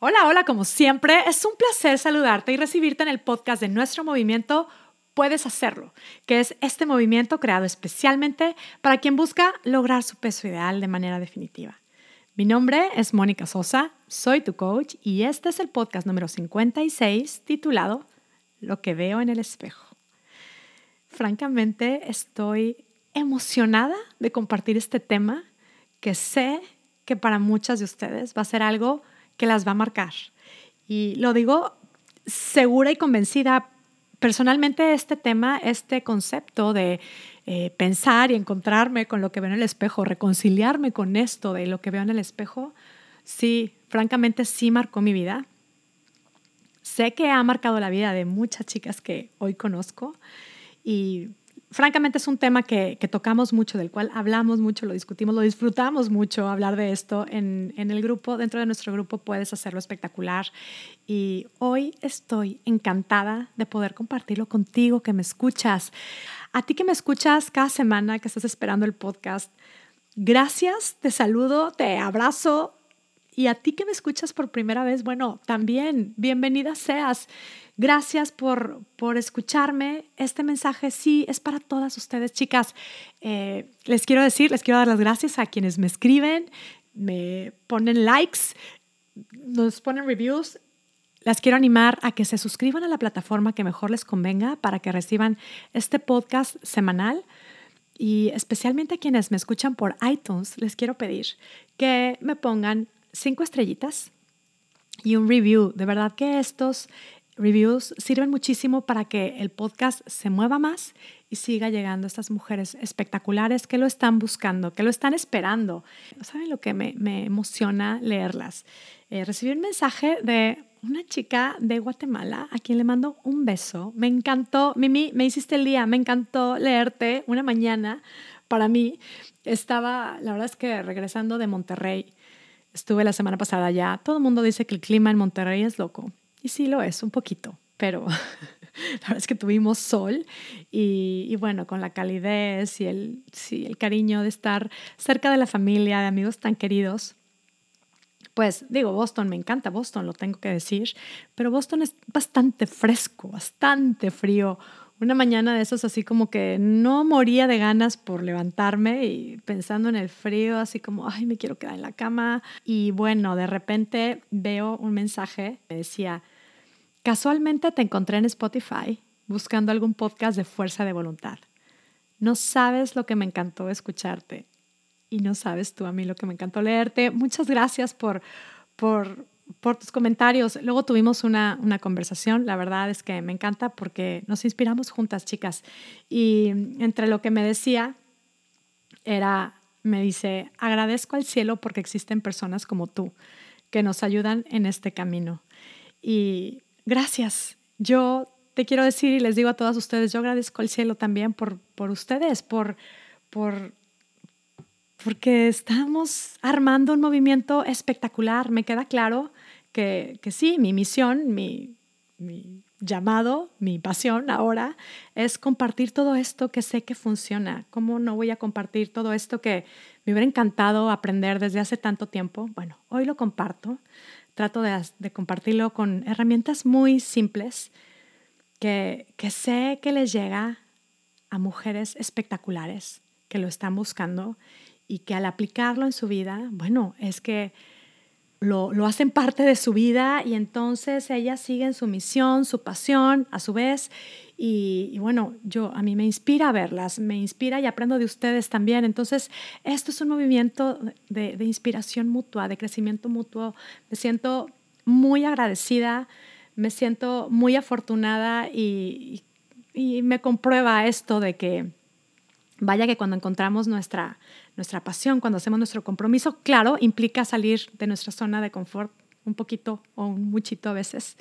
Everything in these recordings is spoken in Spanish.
Hola, hola, como siempre, es un placer saludarte y recibirte en el podcast de nuestro movimiento Puedes Hacerlo, que es este movimiento creado especialmente para quien busca lograr su peso ideal de manera definitiva. Mi nombre es Mónica Sosa, soy tu coach y este es el podcast número 56 titulado Lo que veo en el espejo. Francamente, estoy emocionada de compartir este tema que sé que para muchas de ustedes va a ser algo que las va a marcar. Y lo digo segura y convencida. Personalmente este tema, este concepto de eh, pensar y encontrarme con lo que veo en el espejo, reconciliarme con esto de lo que veo en el espejo, sí, francamente sí marcó mi vida. Sé que ha marcado la vida de muchas chicas que hoy conozco y francamente es un tema que, tocamos mucho, del cual hablamos mucho, lo discutimos, lo disfrutamos mucho hablar de esto en, en, el grupo. Dentro de nuestro grupo puedes hacerlo espectacular. Y hoy estoy encantada de poder compartirlo contigo, que me escuchas. A ti que me escuchas cada semana, que estás esperando el podcast, gracias, te saludo, te abrazo. Y a ti que me escuchas por primera vez, bueno, también bienvenida seas. Gracias por, por escucharme. Este mensaje sí es para todas ustedes, chicas. Eh, les quiero decir, les quiero dar las gracias a quienes me escriben, me ponen likes, nos ponen reviews. Las quiero animar a que se suscriban a la plataforma que mejor les convenga para que reciban este podcast semanal. Y especialmente a quienes me escuchan por iTunes, les quiero pedir que me pongan cinco estrellitas y un review. De verdad que estos reviews sirven muchísimo para que el podcast se mueva más y siga llegando a estas mujeres espectaculares que lo están buscando, que lo están esperando. ¿Saben lo que me, emociona leerlas? Eh, recibí un mensaje de una chica de Guatemala a quien le mando un beso. Me encantó, Mimi, me hiciste el día, me encantó leerte una mañana. Para mí, estaba, la verdad es que regresando de Monterrey, estuve la semana pasada allá. Todo el mundo dice que el clima en Monterrey es loco. Y sí lo es, un poquito, pero la verdad es que tuvimos sol y, bueno, con la calidez y el, sí, el cariño de estar cerca de la familia, de amigos tan queridos. Pues digo, Boston, me encanta Boston, lo tengo que decir, pero Boston es bastante fresco, bastante frío. Una mañana de esos así como que no moría de ganas por levantarme y pensando en el frío, así como, ay, me quiero quedar en la cama. Y bueno, de repente veo un mensaje, me decía, Casualmente te encontré en Spotify buscando algún podcast de fuerza de voluntad. No sabes lo que me encantó escucharte y no sabes tú a mí lo que me encantó leerte. Muchas gracias por, por, por tus comentarios. Luego tuvimos una, una, conversación, la verdad es que me encanta porque nos inspiramos juntas, chicas. Y entre lo que me decía era, me dice, agradezco al cielo porque existen personas como tú que nos ayudan en este camino. Y gracias. Yo te quiero decir y les digo a todas ustedes, yo agradezco al cielo también por, por ustedes, por, por, porque estamos armando un movimiento espectacular. Me queda claro que, que sí, mi misión, mi, llamado, mi pasión ahora es compartir todo esto que sé que funciona. ¿Cómo no voy a compartir todo esto que me hubiera encantado aprender desde hace tanto tiempo? Bueno, hoy lo comparto trato de, compartirlo con herramientas muy simples que, que sé que les llega a mujeres espectaculares que lo están buscando y que al aplicarlo en su vida, bueno, es que lo, lo, hacen parte de su vida y entonces ellas siguen su misión, su pasión a su vez y, bueno, yo a mí me inspira verlas, me inspira y aprendo de ustedes también. Entonces, esto es un movimiento de, de inspiración mutua, de crecimiento mutuo. Me siento muy agradecida, me siento muy afortunada y, y me comprueba esto de que, vaya que cuando encontramos nuestra, nuestra pasión, cuando hacemos nuestro compromiso, claro, implica salir de nuestra zona de confort un poquito o un muchito a veces,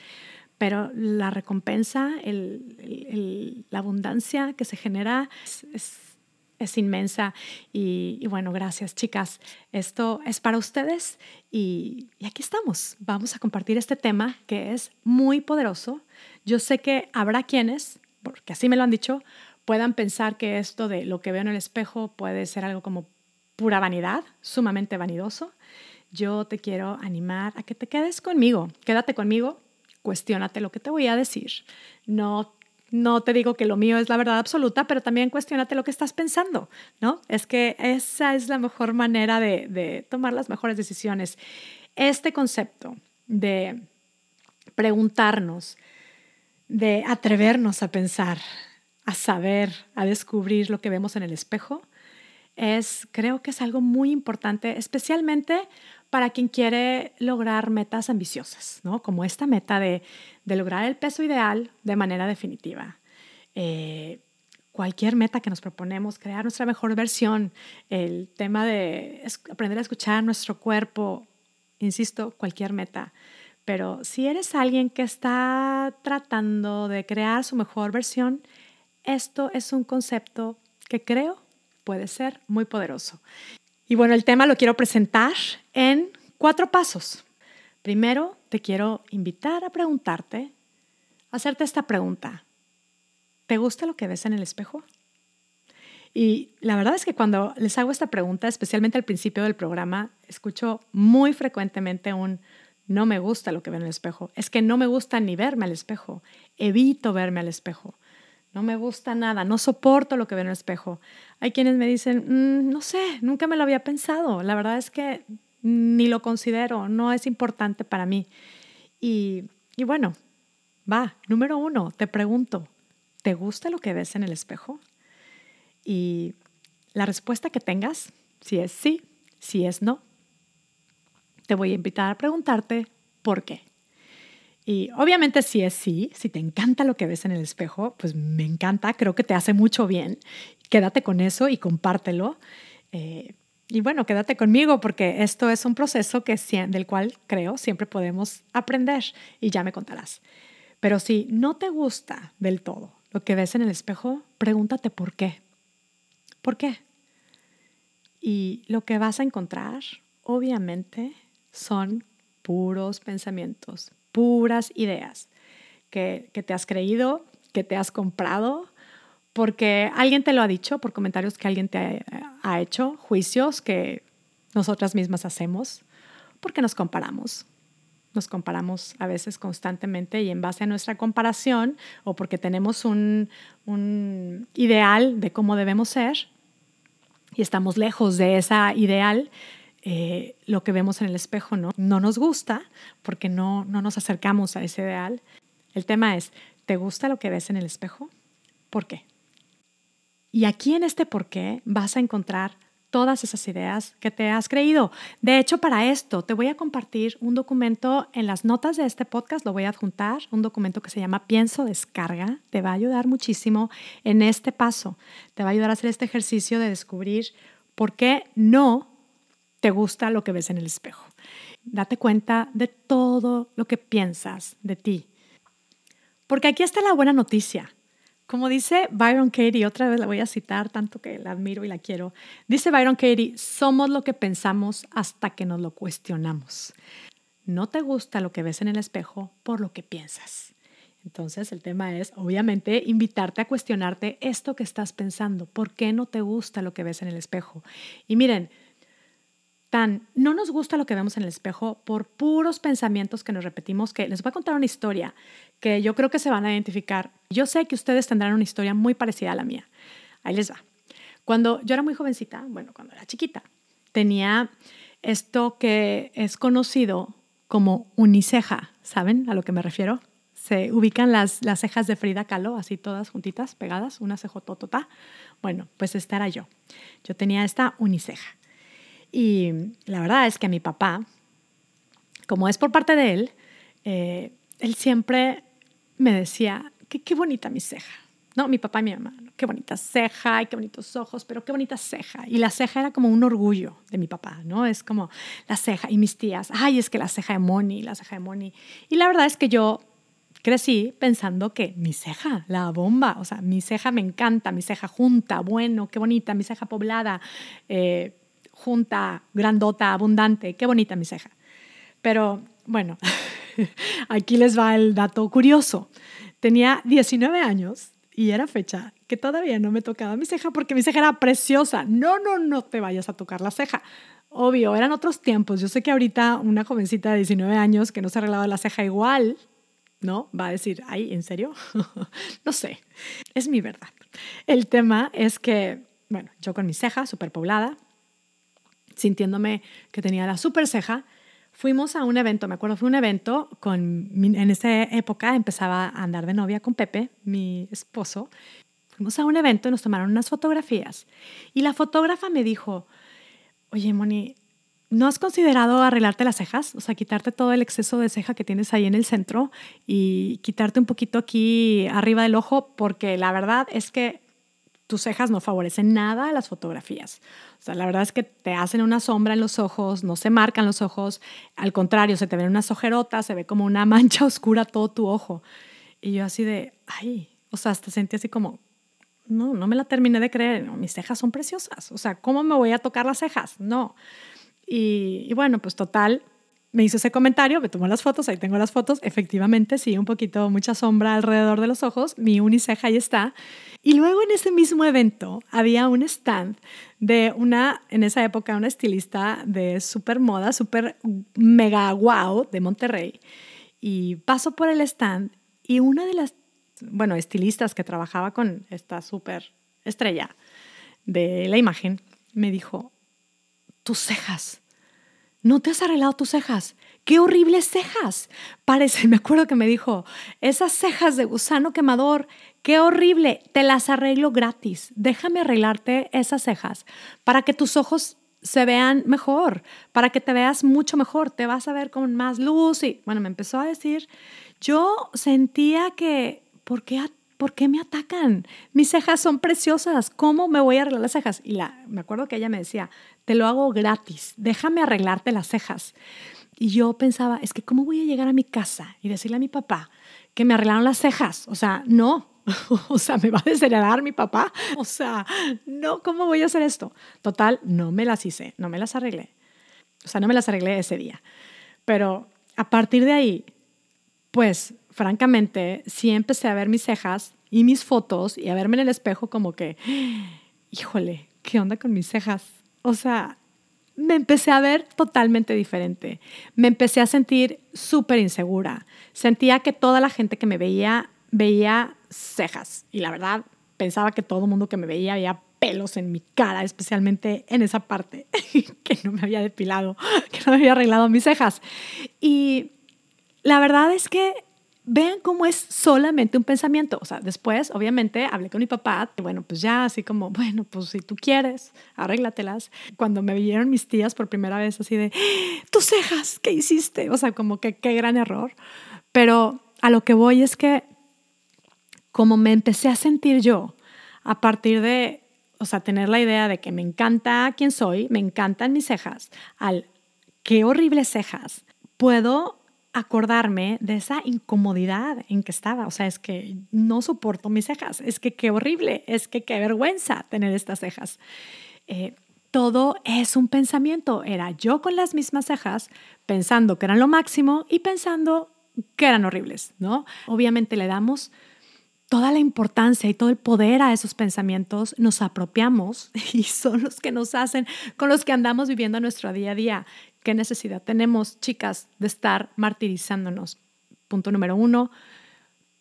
pero la recompensa, la abundancia que se genera es, inmensa. Y, bueno, gracias chicas. Esto es para ustedes y, y, aquí estamos. Vamos a compartir este tema que es muy poderoso. Yo sé que habrá quienes, porque así me lo han dicho, puedan pensar que esto de lo que veo en el espejo puede ser algo como pura vanidad, sumamente vanidoso. yo te quiero animar a que te quedes conmigo. Quédate conmigo, cuestiónate lo que te voy a decir. No no te digo que lo mío es la verdad absoluta, pero también cuestionate lo que estás pensando, ¿no? Es que esa es la mejor manera de, de tomar las mejores decisiones. Este concepto de preguntarnos, de atrevernos a pensar, a saber, a descubrir lo que vemos en el espejo, es, creo que es algo muy importante, especialmente para quien quiere lograr metas ambiciosas, ¿no? Como esta meta de, lograr el peso ideal de manera definitiva. Eh, cualquier meta que nos proponemos, crear nuestra mejor versión, el tema de aprender a escuchar nuestro cuerpo, insisto, cualquier meta. Pero si eres alguien que está tratando de crear su mejor versión, esto es un concepto que creo puede ser muy poderoso. Y bueno, el tema lo quiero presentar en cuatro pasos. Primero, te quiero invitar a preguntarte, hacerte esta pregunta. ¿Te gusta lo que ves en el espejo? Y la verdad es que cuando les hago esta pregunta, especialmente al principio del programa, escucho muy frecuentemente un no me gusta lo que veo en el espejo. Es que no me gusta ni verme al espejo. Evito verme al espejo no me gusta nada, no soporto lo que veo en el espejo. Hay quienes me dicen, mm, no sé, nunca me lo había pensado, la verdad es que ni lo considero, no es importante para mí. Y, y bueno, va, número uno, te pregunto, ¿te gusta lo que ves en el espejo? Y la respuesta que tengas, si es sí, si es no, te voy a invitar a preguntarte por qué. Y obviamente si es sí, si te encanta lo que ves en el espejo, pues me encanta, creo que te hace mucho bien. Quédate con eso y compártelo. Eh, y bueno, quédate conmigo porque esto es un proceso que, del cual creo siempre podemos aprender y ya me contarás. Pero si no te gusta del todo lo que ves en el espejo, pregúntate por qué. ¿Por qué? Y lo que vas a encontrar, obviamente, son puros pensamientos, puras ideas que, te has creído, que te has comprado, porque alguien te lo ha dicho, por comentarios que alguien te ha, hecho, juicios que nosotras mismas hacemos, porque nos comparamos. Nos comparamos a veces constantemente y en base a nuestra comparación o porque tenemos un, un ideal de cómo debemos ser y estamos lejos de esa ideal, eh, lo que vemos en el espejo no, no nos gusta porque no, no nos acercamos a ese ideal. El tema es, ¿te gusta lo que ves en el espejo? ¿Por qué? Y aquí en este por qué vas a encontrar todas esas ideas que te has creído. De hecho, para esto te voy a compartir un documento en las notas de este podcast, lo voy a adjuntar, un documento que se llama Pienso Descarga. Te va a ayudar muchísimo en este paso. Te va a ayudar a hacer este ejercicio de descubrir por qué no te gusta lo que ves en el espejo. Date cuenta de todo lo que piensas de ti. Porque aquí está la buena noticia. Como dice Byron Katie, otra vez la voy a citar, tanto que la admiro y la quiero. Dice Byron Katie, somos lo que pensamos hasta que nos lo cuestionamos. No te gusta lo que ves en el espejo por lo que piensas. Entonces el tema es, obviamente, invitarte a cuestionarte esto que estás pensando. ¿Por qué no te gusta lo que ves en el espejo? Y miren, tan no nos gusta lo que vemos en el espejo por puros pensamientos que nos repetimos, que les voy a contar una historia que yo creo que se van a identificar. Yo sé que ustedes tendrán una historia muy parecida a la mía. Ahí les va. Cuando yo era muy jovencita, bueno, cuando era chiquita, tenía esto que es conocido como uniceja, ¿saben a lo que me refiero? Se ubican las, las cejas de Frida Kahlo, así todas juntitas, pegadas, una cejototota. Bueno, pues esta era yo. Yo tenía esta uniceja. Y la verdad es que mi papá, como es por parte de él, eh, él siempre me decía, qué, qué bonita mi ceja. No, mi papá y mi mamá, qué bonita ceja y qué bonitos ojos, pero qué bonita ceja. Y la ceja era como un orgullo de mi papá, ¿no? Es como la ceja. Y mis tías, ay, es que la ceja de Moni, la ceja de Moni. Y la verdad es que yo crecí pensando que mi ceja, la bomba, o sea, mi ceja me encanta, mi ceja junta, bueno, qué bonita, mi ceja poblada. Eh, junta, grandota, abundante. Qué bonita mi ceja. Pero bueno, aquí les va el dato curioso. Tenía 19 años y era fecha que todavía no me tocaba mi ceja porque mi ceja era preciosa. No, no, no te vayas a tocar la ceja. Obvio, eran otros tiempos. Yo sé que ahorita una jovencita de 19 años que no se ha arreglado la ceja igual, ¿no? Va a decir, ay, ¿en serio? no sé, es mi verdad. El tema es que, bueno, yo con mi ceja súper poblada, sintiéndome que tenía la súper ceja, fuimos a un evento, me acuerdo, fue un evento con, en esa época empezaba a andar de novia con Pepe, mi esposo. Fuimos a un evento y nos tomaron unas fotografías. Y la fotógrafa me dijo, oye, Moni, ¿no has considerado arreglarte las cejas? O sea, quitarte todo el exceso de ceja que tienes ahí en el centro y quitarte un poquito aquí arriba del ojo, porque la verdad es que tus cejas no favorecen nada a las fotografías. O sea, la verdad es que te hacen una sombra en los ojos, no se marcan los ojos, al contrario, se te ven unas ojerotas, se ve como una mancha oscura todo tu ojo. Y yo así de, ay, o sea, hasta sentí así como, no, no me la terminé de creer, mis cejas son preciosas, o sea, ¿cómo me voy a tocar las cejas? No. Y, bueno, pues total, me hizo ese comentario, me tomó las fotos, ahí tengo las fotos, efectivamente, sí, un poquito, mucha sombra alrededor de los ojos, mi uniceja ahí está. Y luego en ese mismo evento había un stand de una, en esa época, una estilista de súper moda, súper mega wow de Monterrey. Y paso por el stand y una de las bueno, estilistas que trabajaba con esta súper estrella de la imagen, me dijo, tus cejas, no te has arreglado tus cejas, qué horribles cejas. Parece, me acuerdo que me dijo, esas cejas de gusano quemador, qué horrible, te las arreglo gratis, déjame arreglarte esas cejas para que tus ojos se vean mejor, para que te veas mucho mejor, te vas a ver con más luz y bueno, me empezó a decir, yo sentía que ¿por qué, ¿por qué me atacan? Mis cejas son preciosas, ¿cómo me voy a arreglar las cejas? Y la, me acuerdo que ella me decía, te lo hago gratis, déjame arreglarte las cejas. Y yo pensaba, es que ¿cómo voy a llegar a mi casa y decirle a mi papá que me arreglaron las cejas? O sea, no, o sea, ¿me va a desheredar mi papá? O sea, no, ¿cómo voy a hacer esto? Total, no me las hice, no me las arreglé. O sea, no me las arreglé ese día. Pero a partir de ahí, pues francamente, sí empecé a ver mis cejas y mis fotos y a verme en el espejo como que, híjole, ¿qué onda con mis cejas? O sea, me empecé a ver totalmente diferente. Me empecé a sentir súper insegura. Sentía que toda la gente que me veía veía cejas. Y la verdad, pensaba que todo el mundo que me veía veía pelos en mi cara, especialmente en esa parte que no me había depilado, que no me había arreglado mis cejas. Y la verdad es que vean cómo es solamente un pensamiento. O sea, después, obviamente, hablé con mi papá, bueno, pues ya, así como, bueno, pues si tú quieres, arréglatelas. Cuando me vieron mis tías por primera vez, así de, tus cejas, ¿qué hiciste? O sea, como que qué gran error. Pero a lo que voy es que, como me empecé a sentir yo, a partir de, o sea, tener la idea de que me encanta quién soy, me encantan mis cejas, al qué horribles cejas, puedo acordarme de esa incomodidad en que estaba. O sea, es que no soporto mis cejas, es que qué horrible, es que qué vergüenza tener estas cejas. Eh, todo es un pensamiento. Era yo con las mismas cejas, pensando que eran lo máximo y pensando que eran horribles, ¿no? Obviamente le damos toda la importancia y todo el poder a esos pensamientos, nos apropiamos y son los que nos hacen, con los que andamos viviendo nuestro día a día. ¿Qué necesidad tenemos, chicas, de estar martirizándonos? Punto número uno,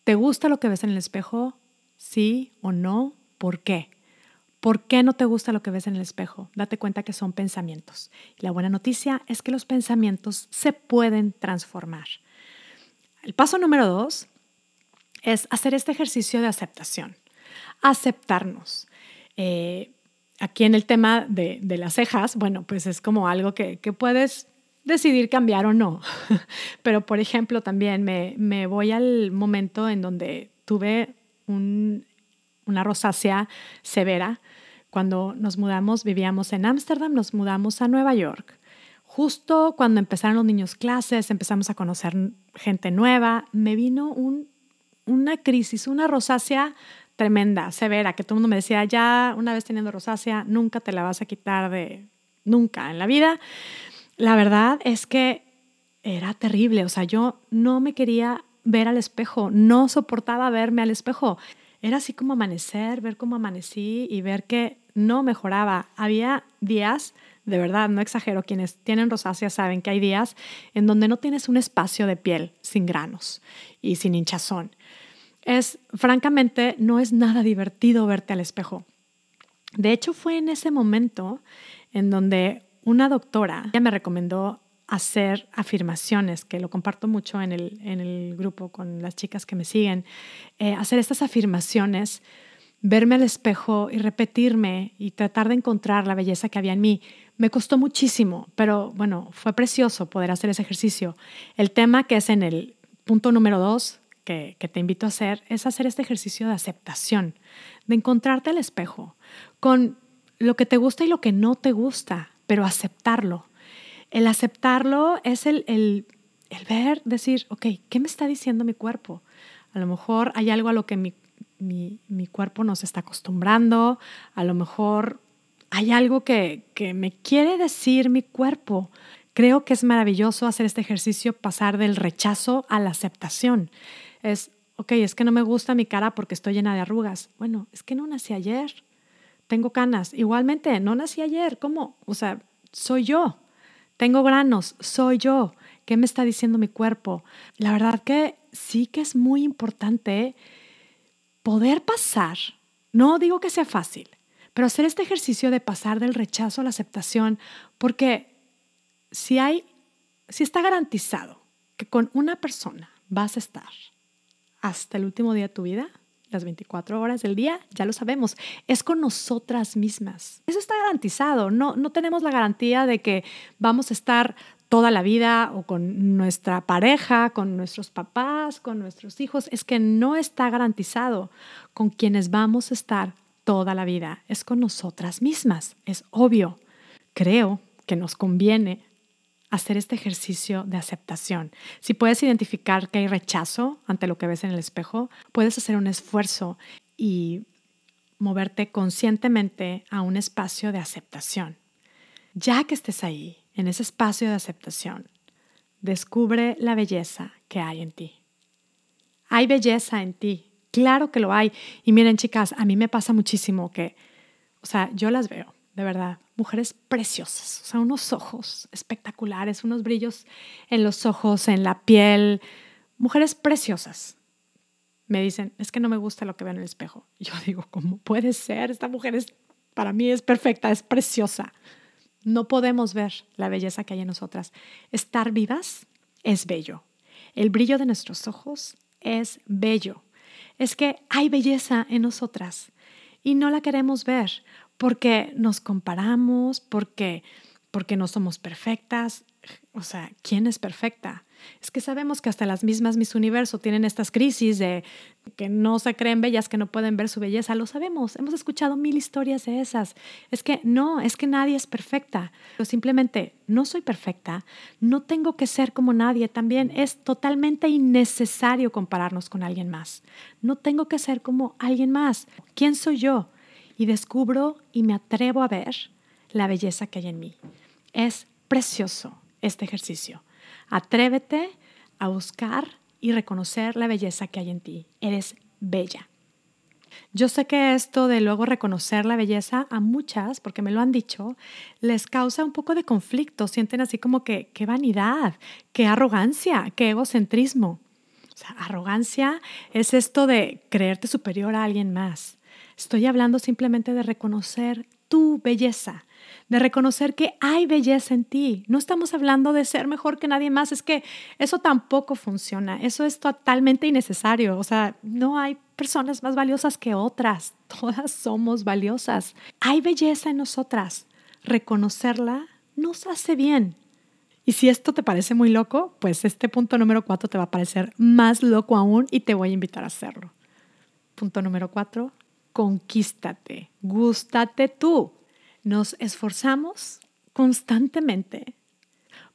¿te gusta lo que ves en el espejo? ¿Sí o no? ¿Por qué? ¿Por qué no te gusta lo que ves en el espejo? Date cuenta que son pensamientos. Y la buena noticia es que los pensamientos se pueden transformar. El paso número dos es hacer este ejercicio de aceptación. Aceptarnos. Eh, aquí en el tema de, las cejas, bueno, pues es como algo que, puedes decidir cambiar o no. Pero, por ejemplo, también me, voy al momento en donde tuve una rosácea severa. Cuando nos mudamos, vivíamos en Ámsterdam, nos mudamos a Nueva York. Justo cuando empezaron los niños clases, empezamos a conocer gente nueva, me vino una crisis, una rosácea tremenda, severa, que todo el mundo me decía, ya una vez teniendo rosácea, nunca te la vas a quitar de, nunca en la vida. La verdad es que era terrible, o sea, yo no me quería ver al espejo, no soportaba verme al espejo. era así como amanecer, ver cómo amanecí y ver que no mejoraba. Había días, de verdad, no exagero, quienes tienen rosácea saben que hay días en donde no tienes un espacio de piel sin granos y sin hinchazón. Es, francamente, no es nada divertido verte al espejo. De hecho, fue en ese momento en donde una doctora me recomendó hacer afirmaciones, que lo comparto mucho en el, en el grupo con las chicas que me siguen, eh, hacer estas afirmaciones, verme al espejo y repetirme y tratar de encontrar la belleza que había en mí. Me costó muchísimo, pero bueno, fue precioso poder hacer ese ejercicio. El tema que es en el punto número dos, que, te invito a hacer, es hacer este ejercicio de aceptación, de encontrarte al espejo con lo que te gusta y lo que no te gusta, pero aceptarlo el aceptarlo es el, el, ver, decir, ok, ¿qué me está diciendo mi cuerpo? A lo mejor hay algo a lo que mi, mi, mi cuerpo nos está acostumbrando, a lo mejor hay algo que, que me quiere decir mi cuerpo. Creo que es maravilloso hacer este ejercicio, pasar del rechazo a la aceptación. Es, ok, es que no me gusta mi cara porque estoy llena de arrugas. Bueno, es que no nací ayer. Tengo canas. Igualmente, no nací ayer. ¿Cómo? O sea, soy yo. Tengo granos, soy yo. ¿Qué me está diciendo mi cuerpo? La verdad que sí que es muy importante poder pasar, no digo que sea fácil, pero hacer este ejercicio de pasar del rechazo a la aceptación, porque si hay, si está garantizado que con una persona vas a estar hasta el último día de tu vida, las 24 horas del día, ya lo sabemos, es con nosotras mismas. Eso está garantizado, no, no tenemos la garantía de que vamos a estar toda la vida o con nuestra pareja, con nuestros papás, con nuestros hijos, es que no está garantizado con quienes vamos a estar toda la vida, es con nosotras mismas, es obvio. Creo que nos conviene hacer este ejercicio de aceptación. Si puedes identificar que hay rechazo ante lo que ves en el espejo, puedes hacer un esfuerzo y moverte conscientemente a un espacio de aceptación. Ya que estés ahí, en ese espacio de aceptación, descubre la belleza que hay en ti. Hay belleza en ti, claro que lo hay. Y miren chicas, a mí me pasa muchísimo que, o sea, yo las veo de verdad, mujeres preciosas, o sea, unos ojos espectaculares, unos brillos en los ojos, en la piel, mujeres preciosas. Me dicen, es que no me gusta lo que veo en el espejo. Yo digo, ¿cómo puede ser? Esta mujer es, para mí es perfecta, es preciosa. No podemos ver la belleza que hay en nosotras. Estar vivas es bello. El brillo de nuestros ojos es bello. Es que hay belleza en nosotras y no la queremos ver porque nos comparamos, porque, porque no somos perfectas. O sea, ¿quién es perfecta? Es que sabemos que hasta las mismas Miss Universo tienen estas crisis de que no se creen bellas, que no pueden ver su belleza. Lo sabemos, hemos escuchado mil historias de esas. Es que no, es que nadie es perfecta. Pero simplemente no soy perfecta, no tengo que ser como nadie. También es totalmente innecesario compararnos con alguien más. No tengo que ser como alguien más. ¿Quién soy yo? Y descubro y me atrevo a ver la belleza que hay en mí. Es precioso este ejercicio. Atrévete a buscar y reconocer la belleza que hay en ti. Eres bella. Yo sé que esto de luego reconocer la belleza a muchas, porque me lo han dicho, les causa un poco de conflicto. Sienten así como que qué vanidad, qué arrogancia, qué egocentrismo. Arrogancia es esto de creerte superior a alguien más. Estoy hablando simplemente de reconocer tu belleza, de reconocer que hay belleza en ti. No estamos hablando de ser mejor que nadie más, es que eso tampoco funciona, eso es totalmente innecesario. O sea, no hay personas más valiosas que otras, todas somos valiosas. Hay belleza en nosotras, reconocerla nos hace bien. Y si esto te parece muy loco, pues este punto número cuatro te va a parecer más loco aún y te voy a invitar a hacerlo. Punto número cuatro, conquístate, gústate tú. Nos esforzamos constantemente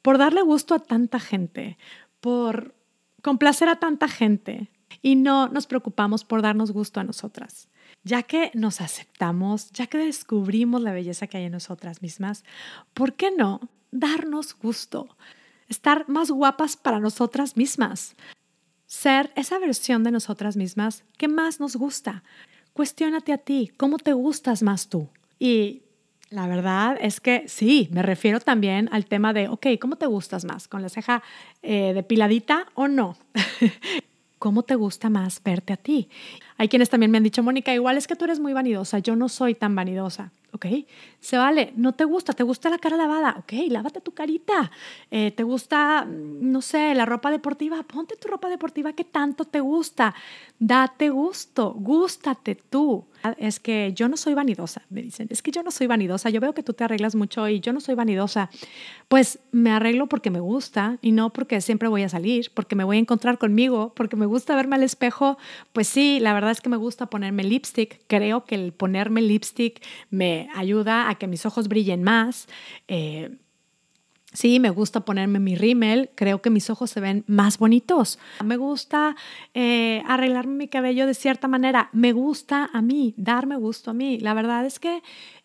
por darle gusto a tanta gente, por complacer a tanta gente y no nos preocupamos por darnos gusto a nosotras. Ya que nos aceptamos, ya que descubrimos la belleza que hay en nosotras mismas, ¿por qué no darnos gusto? Estar más guapas para nosotras mismas. ser esa versión de nosotras mismas que más nos gusta. Cuestiónate a ti, ¿cómo te gustas más tú? Y la verdad es que sí, me refiero también al tema de, ok, ¿cómo te gustas más? ¿Con la ceja eh, depiladita o no? ¿Cómo te gusta más verte a ti? Hay quienes también me han dicho, Mónica, igual es que tú eres muy vanidosa, yo no soy tan vanidosa. ¿ok? Se vale, no te gusta, te gusta la cara lavada, ok, lávate tu carita. Eh, te gusta, no sé, la ropa deportiva, ponte tu ropa deportiva que tanto te gusta. Date gusto, gústate tú. Es que yo no soy vanidosa, me dicen, es que yo no soy vanidosa, yo veo que tú te arreglas mucho y yo no soy vanidosa. Pues me arreglo porque me gusta y no porque siempre voy a salir, porque me voy a encontrar conmigo, porque me gusta verme al espejo. Pues sí, la verdad es que me gusta ponerme lipstick, creo que el ponerme lipstick me ayuda a que mis ojos brillen más. Eh, sí, me gusta ponerme mi rímel, creo que mis ojos se ven más bonitos. Me gusta eh, arreglarme mi cabello de cierta manera, me gusta a mí, darme gusto a mí. La verdad es que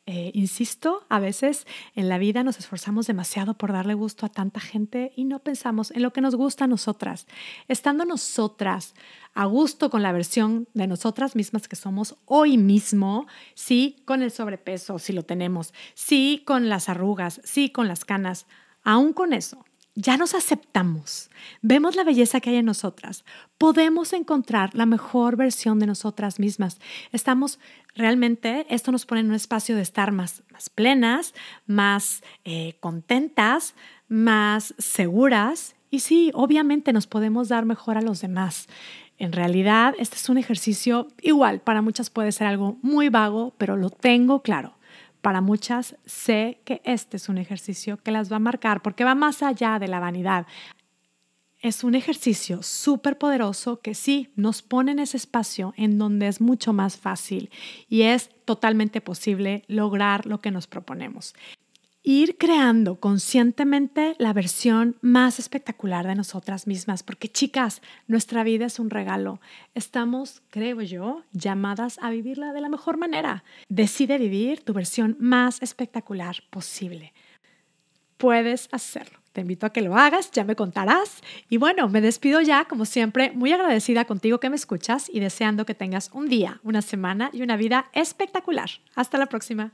eh, insisto, a veces en la vida nos esforzamos demasiado por darle gusto a tanta gente y no pensamos en lo que nos gusta a nosotras. Estando nosotras a gusto con la versión de nosotras mismas que somos hoy mismo, sí con el sobrepeso, si lo tenemos, sí con las arrugas, sí con las canas, aún con eso, ya nos aceptamos, vemos la belleza que hay en nosotras, podemos encontrar la mejor versión de nosotras mismas. Estamos realmente, esto nos pone en un espacio de estar más, plenas, más eh, contentas, más seguras y sí, obviamente nos podemos dar mejor a los demás. En realidad, este es un ejercicio igual, para muchas puede ser algo muy vago, pero lo tengo claro. Para muchas sé que este es un ejercicio que las va a marcar porque va más allá de la vanidad. Es un ejercicio súper poderoso que sí nos pone en ese espacio en donde es mucho más fácil y es totalmente posible lograr lo que nos proponemos ir creando conscientemente la versión más espectacular de nosotras mismas, porque chicas, nuestra vida es un regalo. Estamos, creo yo, llamadas a vivirla de la mejor manera. Decide vivir tu versión más espectacular posible. Puedes hacerlo. Te invito a que lo hagas, ya me contarás. Y bueno, me despido ya, como siempre, muy agradecida contigo que me escuchas y deseando que tengas un día, una semana y una vida espectacular. Hasta la próxima.